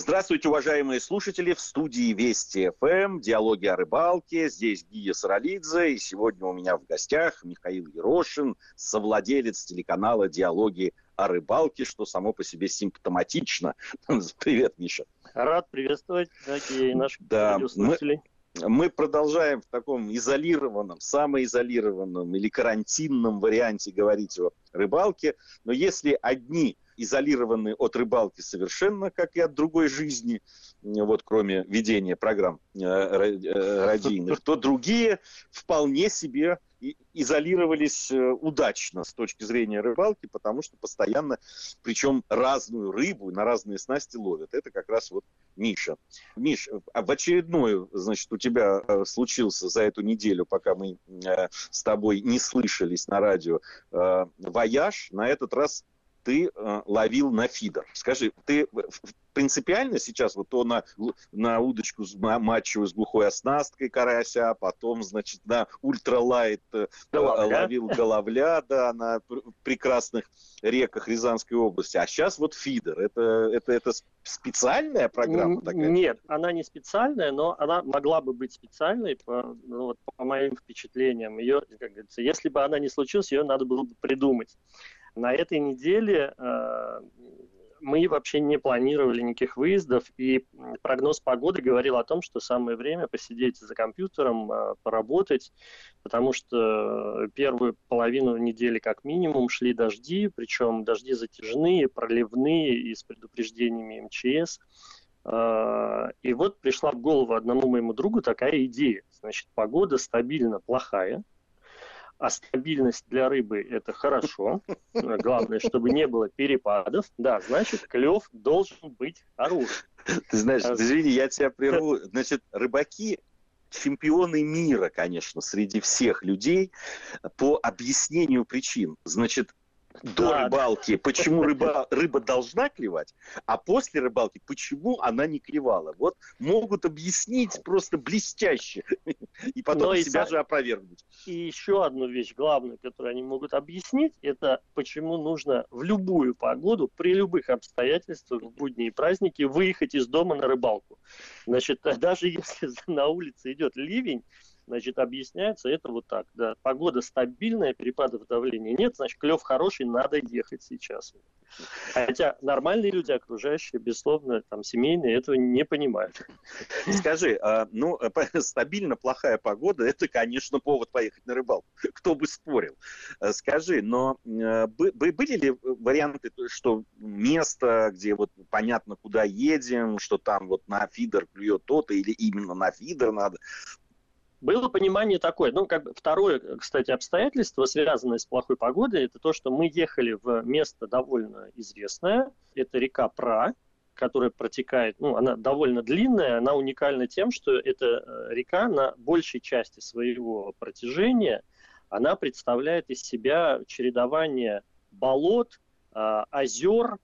Здравствуйте, уважаемые слушатели. В студии Вести ФМ, диалоги о рыбалке. Здесь Гия Саралидзе. И сегодня у меня в гостях Михаил Ерошин, совладелец телеканала «Диалоги о рыбалке», что само по себе симптоматично. Привет, Миша. Рад приветствовать, дорогие наших да, слушателей. Мы, мы продолжаем в таком изолированном, самоизолированном или карантинном варианте говорить о рыбалке. Но если одни изолированы от рыбалки совершенно, как и от другой жизни, вот кроме ведения программ э, э, радийных, то другие вполне себе изолировались э, удачно с точки зрения рыбалки, потому что постоянно, причем разную рыбу на разные снасти ловят. Это как раз вот Миша. Миш, а в очередную, значит, у тебя случился за эту неделю, пока мы с тобой не слышались на радио, вояж, на этот раз ты э, ловил на фидер. Скажи, ты принципиально сейчас вот то на, на удочку с матчевую с глухой оснасткой карася, а потом, значит, на ультралайт э, головля. ловил головля, да, на прекрасных реках Рязанской области. А сейчас вот фидер. Это, это, это специальная программа такая? Нет, она не специальная, но она могла бы быть специальной, по, ну, вот, по моим впечатлениям. Ее, как говорится, если бы она не случилась, ее надо было бы придумать. На этой неделе э, мы вообще не планировали никаких выездов, и прогноз погоды говорил о том, что самое время посидеть за компьютером, э, поработать, потому что первую половину недели как минимум шли дожди, причем дожди затяжные, проливные и с предупреждениями МЧС. Э, и вот пришла в голову одному моему другу такая идея. Значит, погода стабильно плохая, а стабильность для рыбы – это хорошо. Главное, чтобы не было перепадов. Да, значит, клев должен быть хороший. Ты знаешь, а... извини, я тебя прерву. Значит, рыбаки чемпионы мира, конечно, среди всех людей по объяснению причин. Значит, до да, рыбалки, да. почему рыба, рыба должна клевать, а после рыбалки, почему она не клевала. Вот могут объяснить просто блестяще, и потом Но себя и, же опровергнуть. И еще одну вещь главную, которую они могут объяснить, это почему нужно в любую погоду, при любых обстоятельствах, в будние праздники, выехать из дома на рыбалку. Значит, даже если на улице идет ливень, Значит, объясняется это вот так. Да. Погода стабильная, перепадов давления нет, значит, клев хороший, надо ехать сейчас. Хотя нормальные люди, окружающие, безусловно, там, семейные, этого не понимают. Скажи, а, ну, стабильно плохая погода, это, конечно, повод поехать на рыбалку. Кто бы спорил. Скажи, но а, были ли варианты, что место, где вот понятно, куда едем, что там вот на фидер клюет то-то, или именно на фидер надо, было понимание такое. Ну, как бы второе, кстати, обстоятельство, связанное с плохой погодой, это то, что мы ехали в место довольно известное. Это река Пра, которая протекает, ну, она довольно длинная, она уникальна тем, что эта э, река на большей части своего протяжения, она представляет из себя чередование болот, а, озер,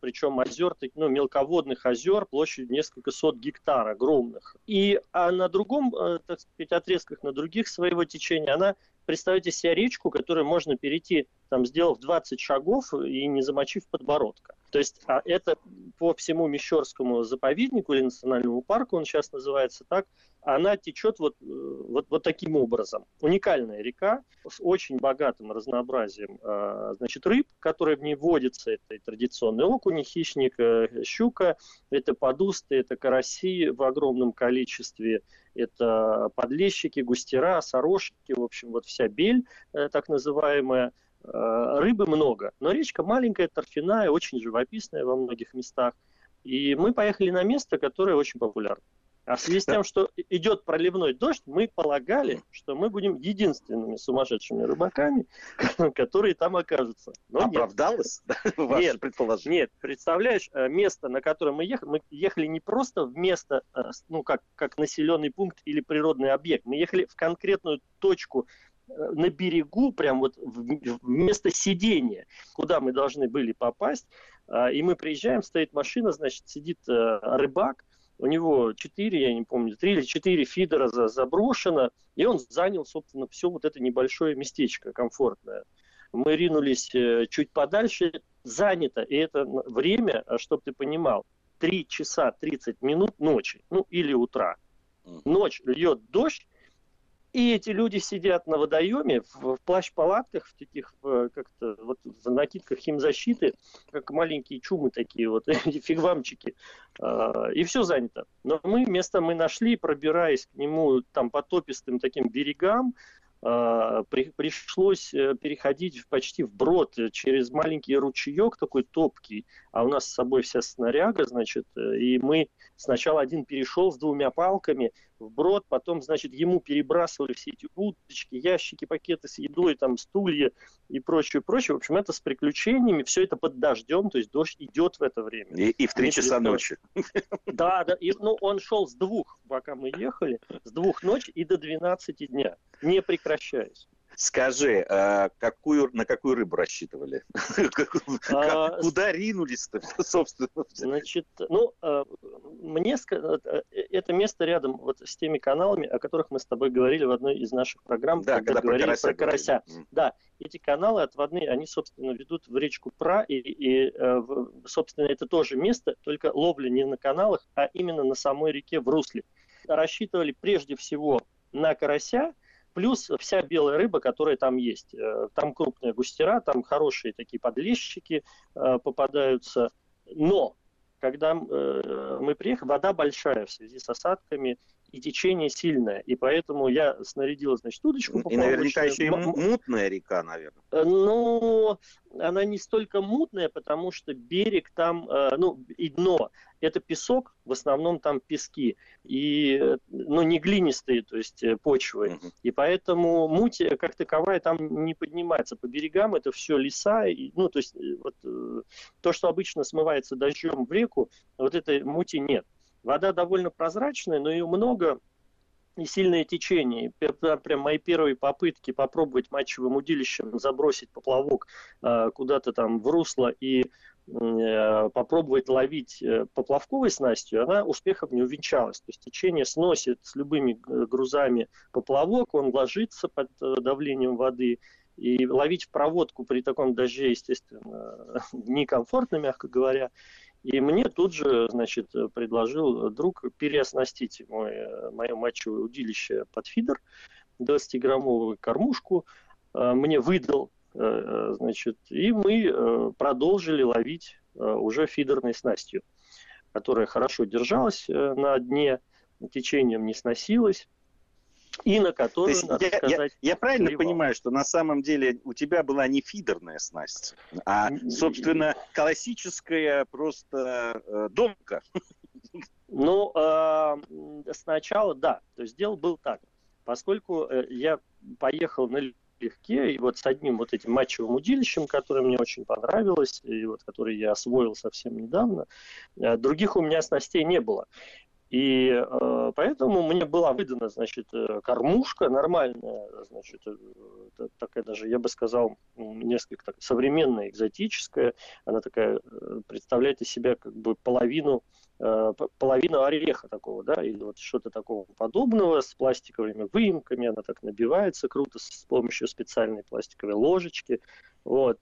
причем озер, ну, мелководных озер площадью несколько сот гектар огромных. И а на другом, э, так сказать, отрезках, на других своего течения, она, представьте себе речку, которую можно перейти, там, сделав 20 шагов и не замочив подбородка. То есть а это по всему Мещерскому заповеднику или национальному парку, он сейчас называется так, она течет вот, э, вот, вот таким образом. Уникальная река с очень богатым разнообразием а, значит, рыб, которые в ней водятся. Это и традиционный окунь, хищник, э, щука, это подусты, это караси в огромном количестве, это подлещики, густера, сорожки, в общем, вот вся бель, э, так называемая, рыбы много, но речка маленькая, торфяная, очень живописная во многих местах. И мы поехали на место, которое очень популярно. А в связи с тем, что идет проливной дождь, мы полагали, что мы будем единственными сумасшедшими рыбаками, которые там окажутся. Но Оправдалось нет. ваше предположение? Нет, представляешь, э, место, на которое мы ехали, мы ехали не просто в место, э, ну, как, как населенный пункт или природный объект, мы ехали в конкретную точку э, на берегу, прям вот в место сидения, куда мы должны были попасть, и мы приезжаем, стоит машина, значит, сидит рыбак, у него 4, я не помню, 3 или 4 фидера за, заброшено, и он занял, собственно, все вот это небольшое местечко комфортное. Мы ринулись э, чуть подальше, занято, и это время, а чтобы ты понимал, 3 часа 30 минут ночи, ну или утра. Ночь льет дождь, и эти люди сидят на водоеме в, в плащ-палатках, в таких как-то вот в накидках химзащиты, как маленькие чумы такие вот, фигвамчики. А, и все занято. Но мы место мы нашли, пробираясь к нему там по топистым таким берегам, а, при, пришлось э, переходить почти вброд э, через маленький ручеек такой топкий, а у нас с собой вся снаряга, значит, э, и мы сначала один перешел с двумя палками вброд, потом, значит, ему перебрасывали все эти удочки, ящики, пакеты с едой, там, стулья и прочее, прочее. В общем, это с приключениями, все это под дождем, то есть дождь идет в это время. И, и в три часа ночи. Да, да, и, ну, он шел с двух, пока мы ехали, с двух ночи и до 12 дня, не прекращаясь. Скажи, а какую, на какую рыбу рассчитывали? А, куда ринулись-то, собственно? Значит, ну, а, мне э, это место рядом вот с теми каналами, о которых мы с тобой говорили в одной из наших программ, да, когда, когда говорили про карася. Про карася. Да, эти каналы отводные, они, собственно, ведут в речку Пра, и, и, э, собственно, это тоже место, только ловля не на каналах, а именно на самой реке в русле. Рассчитывали прежде всего на карася, плюс вся белая рыба, которая там есть. Э, там крупные густера, там хорошие такие подлещики э, попадаются. Но когда э, мы приехали, вода большая в связи с осадками, и течение сильное. И поэтому я снарядил, значит, удочку. И наверняка еще и мутная река, наверное. Э, ну, она не столько мутная, потому что берег там, э, ну, и дно, это песок, в основном там пески, и, ну, не глинистые, то есть э, почвы. Угу. И поэтому муть как таковая там не поднимается. По берегам это все леса, и, ну, то есть вот то, что обычно смывается дождем в реку, вот этой мути нет. Вода довольно прозрачная, но ее много и сильное течение. Прям мои первые попытки попробовать матчевым удилищем забросить поплавок э, куда-то там в русло и э, попробовать ловить э, поплавковой снастью, она успехом не увенчалась. То есть течение сносит с любыми грузами поплавок, он ложится под давлением воды, и ловить в проводку при таком дожде, естественно, некомфортно, мягко говоря. И мне тут же, значит, предложил друг переоснастить мой, мое матчевое удилище под фидер, 20-граммовую кормушку. Э, мне выдал, э, значит, и мы э, продолжили ловить уже фидерной снастью, которая хорошо держалась на дне, течением не сносилась и на которую, есть, надо я, сказать, я, я правильно воевал. понимаю, что на самом деле у тебя была не фидерная снасть, а, собственно, классическая просто э, домка? Ну, э, сначала да. То есть дело было так. Поскольку э, я поехал на легке, и вот с одним вот этим матчевым удилищем, которое мне очень понравилось, и вот который я освоил совсем недавно, э, других у меня снастей не было. И э, поэтому мне была выдана, значит, э, кормушка нормальная, значит, э, такая даже, я бы сказал, несколько так, современная, экзотическая. Она такая э, представляет из себя как бы половину э, половину ореха такого, да, или вот что-то такого подобного с пластиковыми выемками, она так набивается круто с помощью специальной пластиковой ложечки, вот.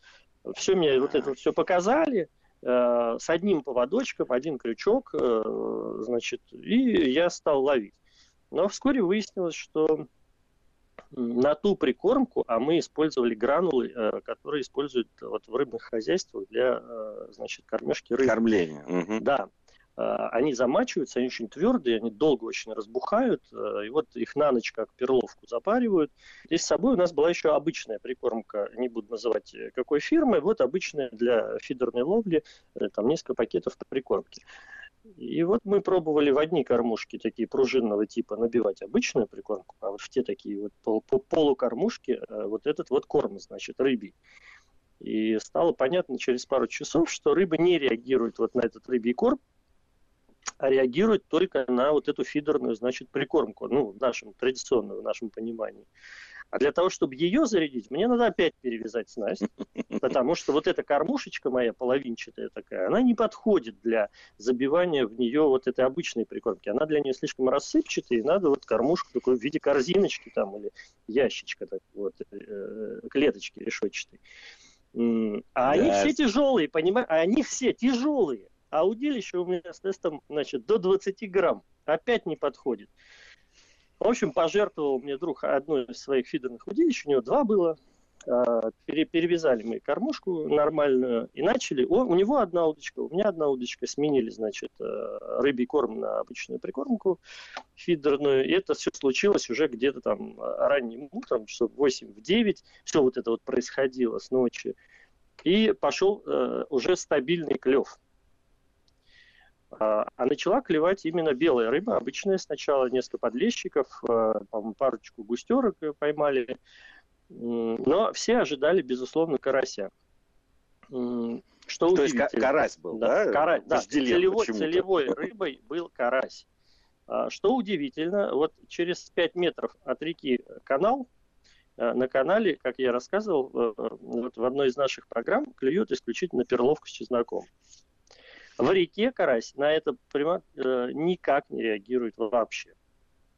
Все мне вот это все показали, с одним поводочком, один крючок, э, значит, и я стал ловить. Но вскоре выяснилось, что на ту прикормку, а мы использовали гранулы, э, которые используют вот в рыбных хозяйствах для, значит, кормежки рыбы. Кормления. Угу. Да. А, они замачиваются, они очень твердые, они долго очень разбухают, э, и вот их на ночь как перловку запаривают. Здесь с собой у нас была еще обычная прикормка, не буду называть э, какой фирмы, вот обычная для фидерной ловли, э, там несколько пакетов прикормки. И вот мы пробовали в одни кормушки такие пружинного типа набивать обычную прикормку, а вот в те такие вот пол полукормушки вот этот вот корм, значит, рыбий. И стало понятно через пару часов, что рыба не реагирует вот на этот рыбий корм, реагирует только на вот эту фидерную, значит, прикормку, ну, в нашем традиционном, в нашем понимании. А для того, чтобы ее зарядить, мне надо опять перевязать снасть, потому что вот эта кормушечка моя половинчатая такая, она не подходит для забивания в нее вот этой обычной прикормки. Она для нее слишком рассыпчатая, и надо вот кормушку такой в виде корзиночки там или ящичка, так, вот, э, клеточки решетчатой. А да. они все тяжелые, понимаешь? А они все тяжелые. А удилище у меня с тестом, значит, до 20 грамм. Опять не подходит. В общем, пожертвовал мне друг одно из своих фидерных удилищ, у него два было. А, перевязали мы кормушку нормальную и начали. О, у него одна удочка, у меня одна удочка. Сменили, значит, э, рыбий корм на обычную прикормку фидерную. И это все случилось уже где-то там ранним утром, часов 8 в 9. Все вот это вот происходило с ночи. И пошел э, уже стабильный клев. А, а начала клевать именно белая рыба, обычная сначала, несколько подлещиков, а, парочку густерок поймали, но все ожидали, безусловно, карася. Что То есть карась был, да? да? Карась, да, целевой, целевой рыбой был карась. А, что удивительно, вот через 5 метров от реки канал, на канале, как я рассказывал, э, вот в одной из наших программ клюют исключительно перловку с чесноком. В реке карась на это прямо э, никак не реагирует вообще.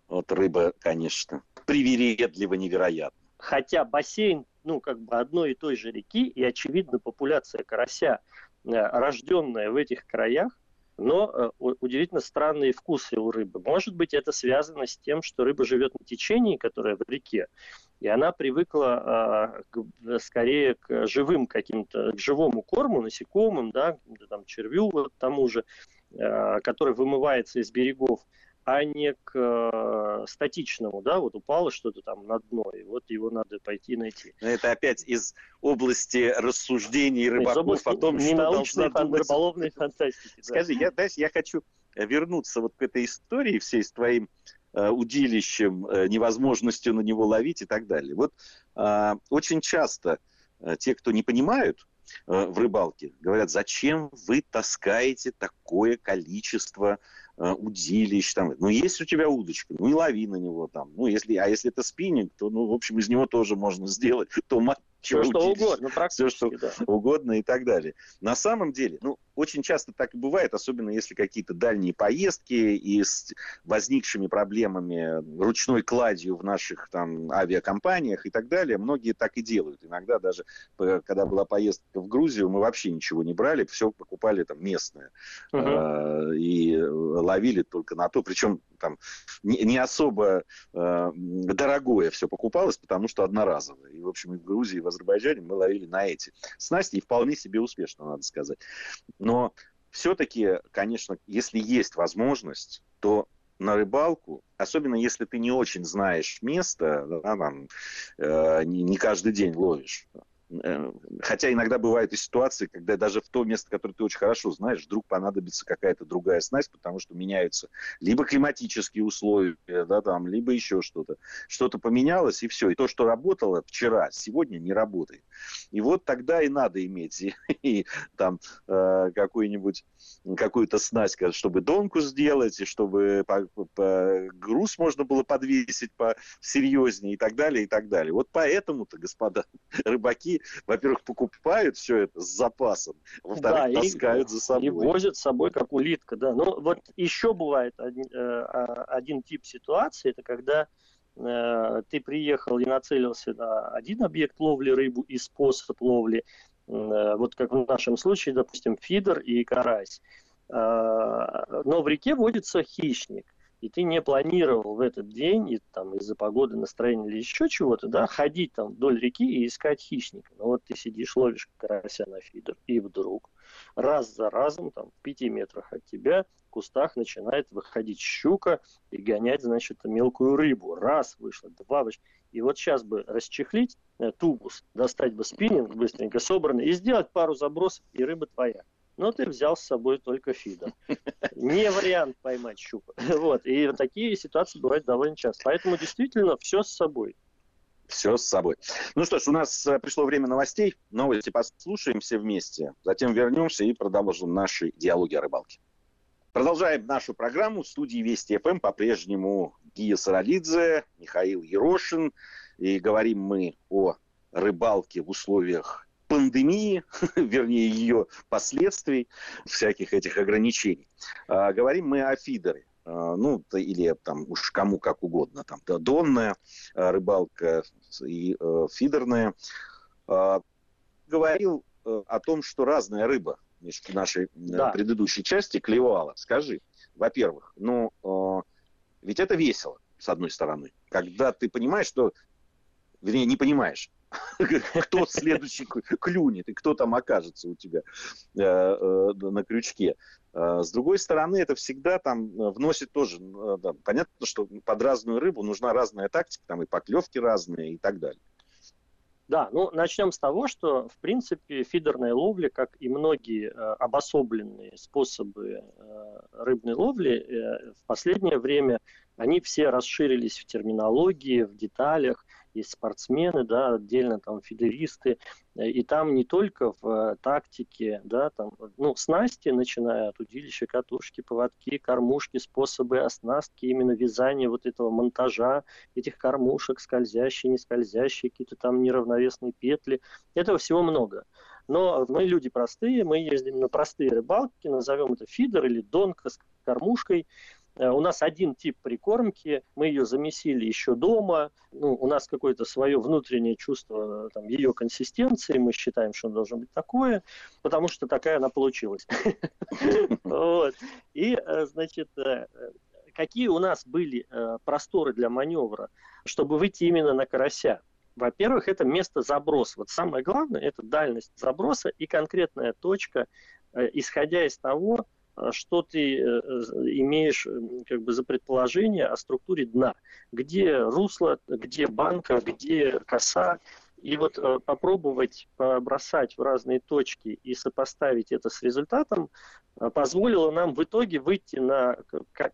Вот рыба, конечно, привередливо невероятно. Хотя бассейн, ну, как бы одной и той же реки, и, очевидно, популяция карася, э, рожденная в этих краях, но э, удивительно странные вкусы у рыбы. Может быть, это связано с тем, что рыба живет на течении, которое в реке, и она привыкла э, к, скорее к живым каким-то, к живому корму, насекомым, да, там, червю вот тому же, э, который вымывается из берегов, а не к э, статичному, да, вот упало что-то там на дно, и вот его надо пойти найти. Это опять из области рассуждений рыбаков из области о том, что должна думать... рыболовной фантастики. Скажи, я, знаешь, я хочу вернуться вот к этой истории всей с твоим э, удилищем, э, невозможностью на него ловить и так далее. Вот э, очень часто э, те, кто не понимают, э, в рыбалке. Говорят, зачем вы таскаете такое количество Э, удилищ, там, ну, есть у тебя удочка, ну, и лови на него там, ну, если, а если это спиннинг, то, ну, в общем, из него тоже можно сделать то все, что угодно, все, что да. угодно и так далее. На самом деле, ну, очень часто так и бывает, особенно если какие-то дальние поездки и с возникшими проблемами ручной кладью в наших там авиакомпаниях и так далее, многие так и делают. Иногда даже, когда была поездка в Грузию, мы вообще ничего не брали, все покупали там местное. Uh-huh. И ловили только на то, причем там не, не особо э, дорогое все покупалось, потому что одноразовое. И, в общем, и в Грузии, и в Азербайджане мы ловили на эти снасти, и вполне себе успешно, надо сказать. Но все-таки, конечно, если есть возможность, то на рыбалку, особенно если ты не очень знаешь место, да, там, э, не, каждый день ловишь, хотя иногда бывают и ситуации, когда даже в то место, которое ты очень хорошо знаешь, вдруг понадобится какая-то другая снасть, потому что меняются либо климатические условия, да, там, либо еще что-то. Что-то поменялось, и все. И то, что работало вчера, сегодня не работает. И вот тогда и надо иметь и, и там э, какую-нибудь какую-то снасть, чтобы донку сделать, и чтобы по, по, груз можно было подвесить по серьезнее и так далее, и так далее. Вот поэтому-то, господа рыбаки, во-первых, покупают все это с запасом, во-вторых, да, таскают и, за собой. И возят с собой, как улитка, да. Ну, вот еще бывает один, э, а, один тип ситуации, это когда э, ты приехал и нацелился на один объект ловли рыбу и способ ловли, э, вот как в нашем случае, допустим, фидер и карась. Но в реке водится хищник и ты не планировал в этот день, и, там, из-за погоды, настроения или еще чего-то, да, ходить там вдоль реки и искать хищника. Но вот ты сидишь, ловишь карася на фидер, и вдруг раз за разом, там, в пяти метрах от тебя, в кустах начинает выходить щука и гонять, значит, мелкую рыбу. Раз вышло, два вышло. И вот сейчас бы расчехлить э, тубус, достать бы спиннинг быстренько собранный и сделать пару забросов, и рыба твоя но ты взял с собой только фидер. Не вариант поймать щуку. Вот. И такие ситуации бывают довольно часто. Поэтому действительно все с собой. Все с собой. Ну что ж, у нас э, пришло время новостей. Новости послушаем все вместе. Затем вернемся и продолжим наши диалоги о рыбалке. Продолжаем нашу программу. В студии Вести ФМ по-прежнему Гия Саралидзе, Михаил Ерошин. И говорим мы о рыбалке в условиях пандемии, вернее, ее последствий, всяких этих ограничений. А, говорим мы о фидере. А, ну, или там уж кому как угодно, там, донная а, рыбалка и э, фидерная. Говорил э, о том, что разная рыба в нашей да. предыдущей части клевала. Скажи, во-первых, ну, э, ведь это весело, с одной стороны, когда ты понимаешь, что, вернее, не понимаешь, кто следующий клюнет и кто там окажется у тебя э, э, на крючке. С другой стороны, это всегда там вносит тоже, да, понятно, что под разную рыбу нужна разная тактика, там и поклевки разные и так далее. Да, ну начнем с того, что в принципе фидерная ловля, как и многие э, обособленные способы э, рыбной ловли, э, в последнее время они все расширились в терминологии, в деталях есть спортсмены, да, отдельно там фидеристы, э, и там не только в э, тактике, да, там, ну, снасти, начиная от удилища, катушки, поводки, кормушки, способы оснастки, именно вязания вот этого монтажа этих кормушек, скользящие, не скользящие, какие-то там неравновесные петли, этого всего много. Но мы люди простые, мы ездим на простые рыбалки, назовем это фидер или донка с кормушкой, у нас один тип прикормки, мы ее замесили еще дома, ну, у нас какое-то свое внутреннее чувство там, ее консистенции, мы считаем, что она должна быть такое, потому что такая она получилась. И, э, значит, э, какие у нас были просторы для маневра, чтобы выйти именно на карася? Во-первых, это место заброса. Вот самое главное – это дальность заброса и конкретная точка, исходя из того, что ты э, имеешь как бы за предположение о структуре дна, где русло, где банка, где коса, и вот э, попробовать побросать в разные точки и сопоставить это с результатом э, позволило нам в итоге выйти на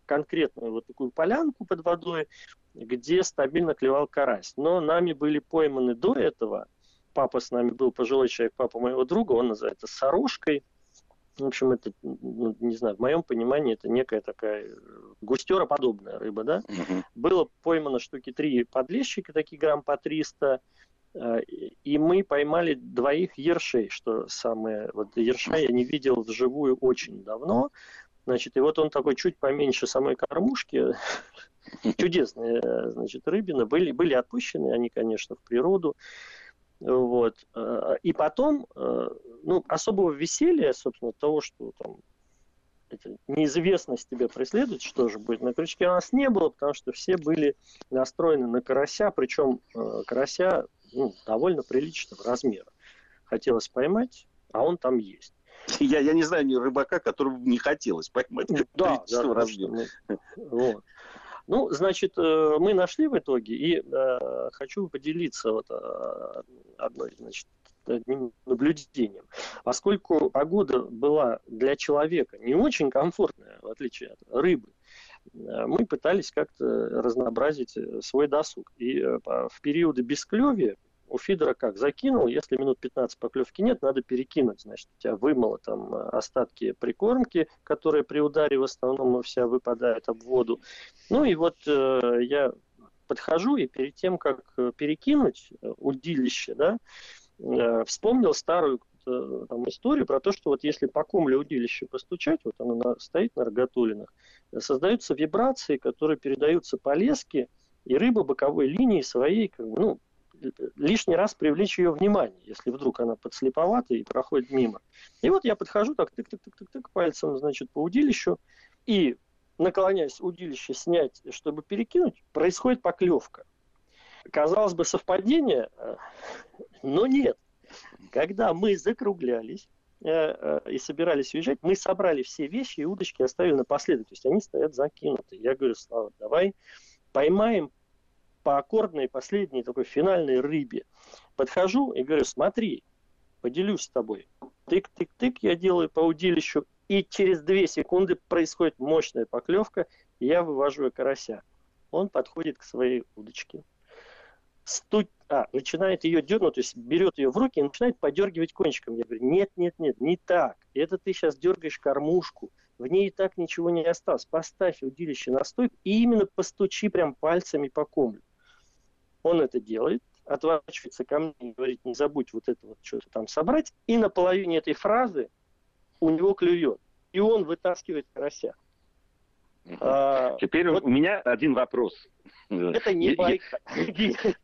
конкретную вот такую полянку под водой, где стабильно клевал карась. Но нами были пойманы до этого, папа с нами был пожилой человек, папа моего друга, он называется сорожкой – в общем, это, ну, не знаю, в моем понимании это некая такая э, густероподобная рыба, да. Угу. Было поймано штуки три подлещика, такие грамм по 300, э, и мы поймали двоих ершей, что самое, вот ерша я не видел вживую очень давно, значит, и вот он такой чуть поменьше самой кормушки, чудесные, э, значит, рыбины, были, были отпущены они, конечно, в природу, вот. Э, и потом, э, ну, особого веселья, собственно, того, что там эта неизвестность тебя преследует, что же будет на крючке, у нас не было, потому что все были настроены на карася, причем э, карася ну, довольно приличного размера. Хотелось поймать, а он там есть. Я, я не знаю ни рыбака, которому не хотелось поймать да, да, размера. Вот. Ну, значит, э, мы нашли в итоге, и э, хочу поделиться вот э, одной, значит, одним наблюдением. Поскольку погода была для человека не очень комфортная, в отличие от рыбы, мы пытались как-то разнообразить свой досуг. И в периоды бесклевия у фидера как? Закинул, если минут 15 поклевки нет, надо перекинуть. Значит, у тебя вымыло там э, остатки прикормки, которые при ударе в основном вся выпадает об воду. Ну и вот э, я подхожу и перед тем, как э, перекинуть э, удилище, да, э, вспомнил старую там, историю про то, что вот если по комле удилища постучать, вот оно на, стоит на рогатулинах, создаются вибрации, которые передаются по леске, и рыба боковой линии своей, как бы, ну, лишний раз привлечь ее внимание, если вдруг она подслеповата и проходит мимо. И вот я подхожу так тык-тык-тык-тык пальцем, значит, по удилищу, и наклоняясь удилище снять, чтобы перекинуть, происходит поклевка. Казалось бы, совпадение, э, но нет. Когда мы закруглялись, э, э, и собирались уезжать, мы собрали все вещи и удочки оставили напоследок. То есть они стоят закинуты. Я говорю, Слава, давай поймаем по аккордной последней такой финальной рыбе. Подхожу и говорю, смотри, поделюсь с тобой. Тык-тык-тык я делаю по удилищу, и через две секунды происходит мощная поклевка, и я вывожу карася. Он подходит к своей удочке. Сту... А, начинает ее дернуть, то есть берет ее в руки и начинает подергивать кончиком. Я говорю, нет, нет, нет, не так. Это ты сейчас дергаешь кормушку. В ней и так ничего не осталось. Поставь удилище на стойку и именно постучи прям пальцами по комлю. Он это делает, отворачивается ко мне и говорит, не забудь вот это вот что-то там собрать. И на половине этой фразы у него клюет. И он вытаскивает карася. А, Теперь вот, у меня один вопрос. Это не байка.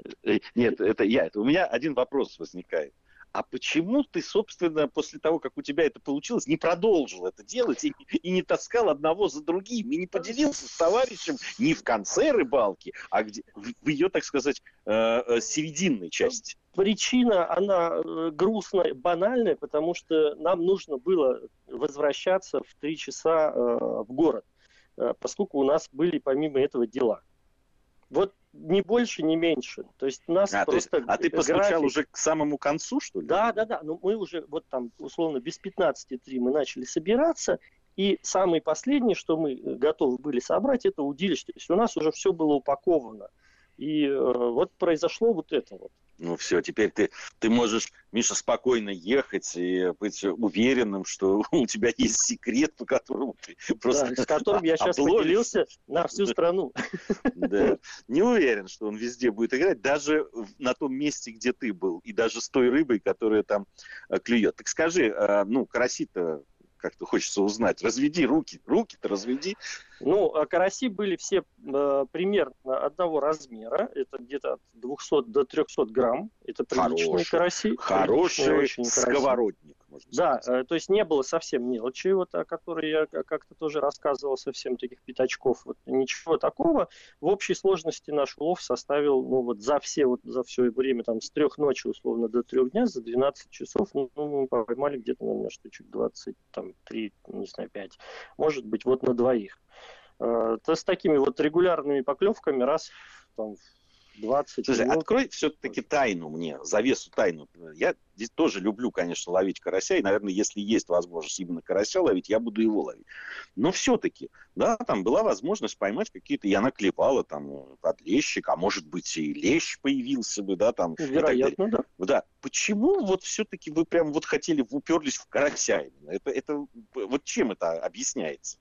Нет, это я. У меня один вопрос возникает. А почему ты, собственно, после того, как у тебя это получилось, не продолжил это делать и, и не таскал одного за другим, и не поделился с товарищем не в конце рыбалки, а где, в, в ее, так сказать, э, э, серединной части? Причина, она э, грустная, банальная, потому что нам нужно было возвращаться в три часа э, в город, э, поскольку у нас были помимо этого дела. Вот ни больше, ни меньше. То есть нас а, просто... Есть, а ты постучал уже к самому концу, что ли? Да, да, да. Ну, мы уже вот там, условно, без 15.3 мы начали собираться, и самое последнее, что мы э, готовы были собрать, это удилище. То есть у нас уже все было упаковано. И э, вот произошло вот это вот. Ну все, теперь ты, ты можешь, Миша, спокойно ехать и быть уверенным, что у тебя есть секрет, по которому ты просто... Да, с которым я сейчас поделился на всю страну. Да. Не уверен, что он везде будет играть, даже на том месте, где ты был, и даже с той рыбой, которая там э, клюет. Так скажи, э, ну, караси-то как-то хочется узнать. Разведи руки, руки-то разведи. Ну, а караси были все э, примерно одного размера. Это где-то от 200 до 300 грамм. Это приличные хороший, караси. Хороший очень сковородник. Да, э, то есть не было совсем мелочи, вот, о которой я как-то тоже рассказывал, совсем таких пятачков. Вот, ничего такого. В общей сложности наш улов составил ну, вот, за, все, вот, за все время там, с трех ночи условно до трех дня, за 12 часов ну, мы поймали где-то, наверное, штучек 23, не знаю, 5. Может быть, вот на двоих. Э, то с такими вот регулярными поклевками раз там, 20 Слушай, минут. открой все-таки тайну мне, завесу тайну. Я здесь тоже люблю, конечно, ловить карася, и, наверное, если есть возможность именно карася ловить, я буду его ловить. Но все-таки, да, там была возможность поймать какие-то, и она клепала там под лещик, а может быть и лещ появился бы, да, там. Вероятно, да. Да. Почему вот все-таки вы прям вот хотели, уперлись в карася именно? Это, это, вот чем это объясняется?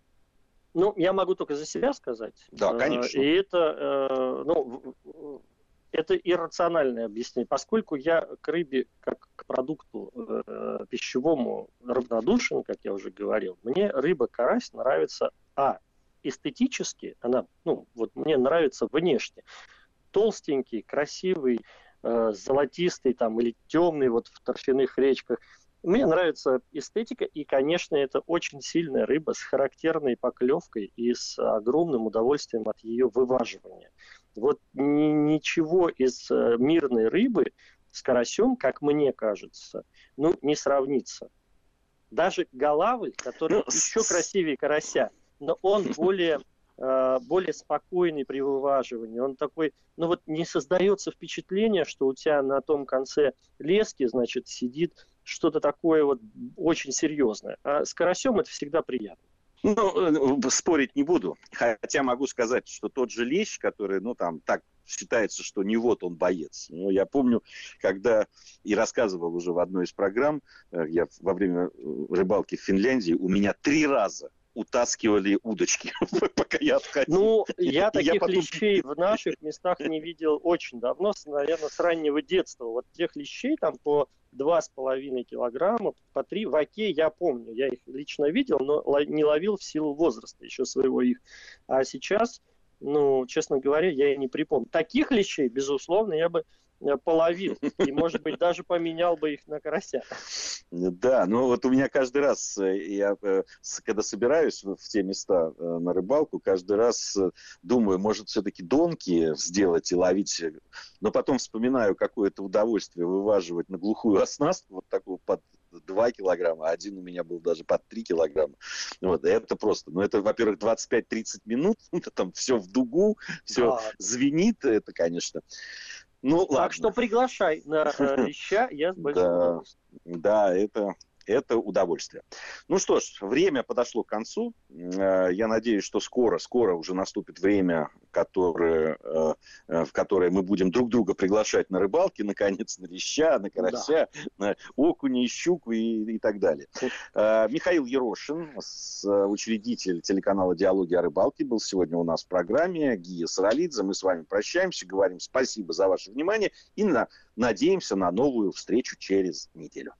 Ну, я могу только за себя сказать. Да, э, конечно. И это, э, ну, это иррациональное объяснение, поскольку я к рыбе как к продукту э, пищевому равнодушен, как я уже говорил, мне рыба-карась нравится, а, эстетически, она, ну, вот мне нравится внешне. Толстенький, красивый, золотистый там или темный вот в торфяных речках – мне нравится эстетика, и, конечно, это очень сильная рыба с характерной поклевкой и с огромным удовольствием от ее вываживания. Вот ничего из э, мирной рыбы с карасем, как мне кажется, ну, не сравнится. Даже голавль, который ну, еще красивее карася, но он более более спокойный при вываживании. Он такой, ну вот не создается впечатление, что у тебя на том конце лески, значит, сидит что-то такое вот очень серьезное. А с карасем это всегда приятно. Ну, э, спорить не буду. Хотя могу сказать, что тот же лещ, который, ну, там, так считается, что не вот он боец. Но я помню, когда и рассказывал уже в одной из программ, э, я во время э, рыбалки в Финляндии, у меня три раза утаскивали удочки, пока я отходил. Ну, я таких потом... лещей в наших местах не видел очень давно, наверное, с раннего детства. Вот тех лещей там по два с половиной килограмма, по три в оке я помню. Я их лично видел, но не ловил в силу возраста еще своего их. А сейчас, ну, честно говоря, я и не припомню. Таких лещей, безусловно, я бы половил. И, может быть, даже поменял бы их на карася. Да, ну вот у меня каждый раз, э, я э, когда собираюсь в те места на рыбалку, каждый раз думаю, может, все-таки донки сделать и ловить. Но потом вспоминаю, какое это удовольствие вываживать на глухую оснастку, вот такую под 2 килограмма, один у меня был даже под 3 килограмма. Вот, это просто, ну, это, во-первых, 25-30 минут, это там все в дугу, все да. звенит, это, конечно. Ну, так ладно. что приглашай на э, леща, я с большим да, Да, это, это удовольствие. Ну что ж, время подошло к концу. Э, я надеюсь, что скоро, скоро уже наступит время, которое, э, в которое мы будем друг друга приглашать на рыбалки, наконец, на леща, на карася, да. на окуня, щуку и, и так далее. Михаил Ерошин, учредитель телеканала «Диалоги о рыбалке», был сегодня у нас в программе. Гия Саралидзе. Мы с вами прощаемся, говорим спасибо за ваше внимание и на, надеемся на новую встречу через неделю.